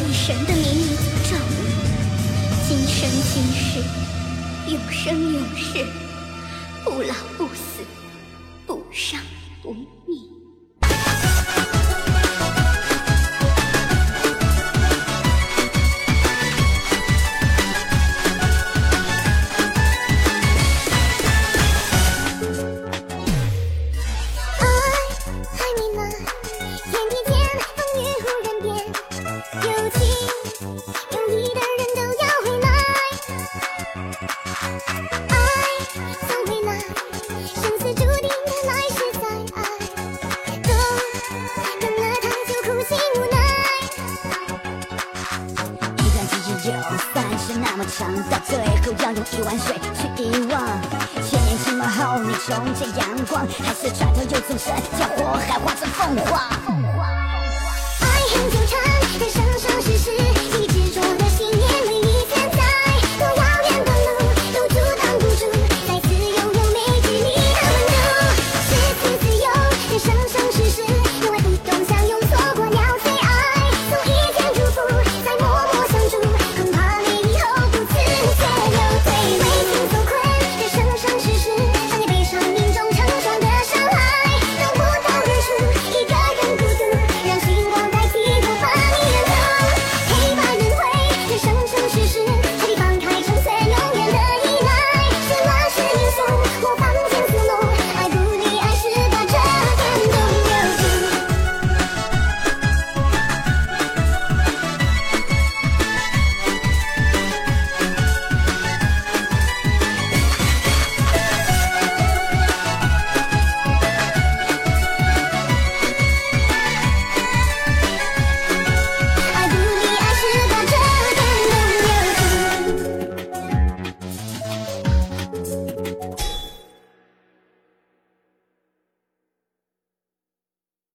以神的秘密诅咒你，今生今世，永生永世，长，到最后要用一碗水去遗忘。千年寂寞后，你重见阳光，还是转头又纵身将火海化成凤凰。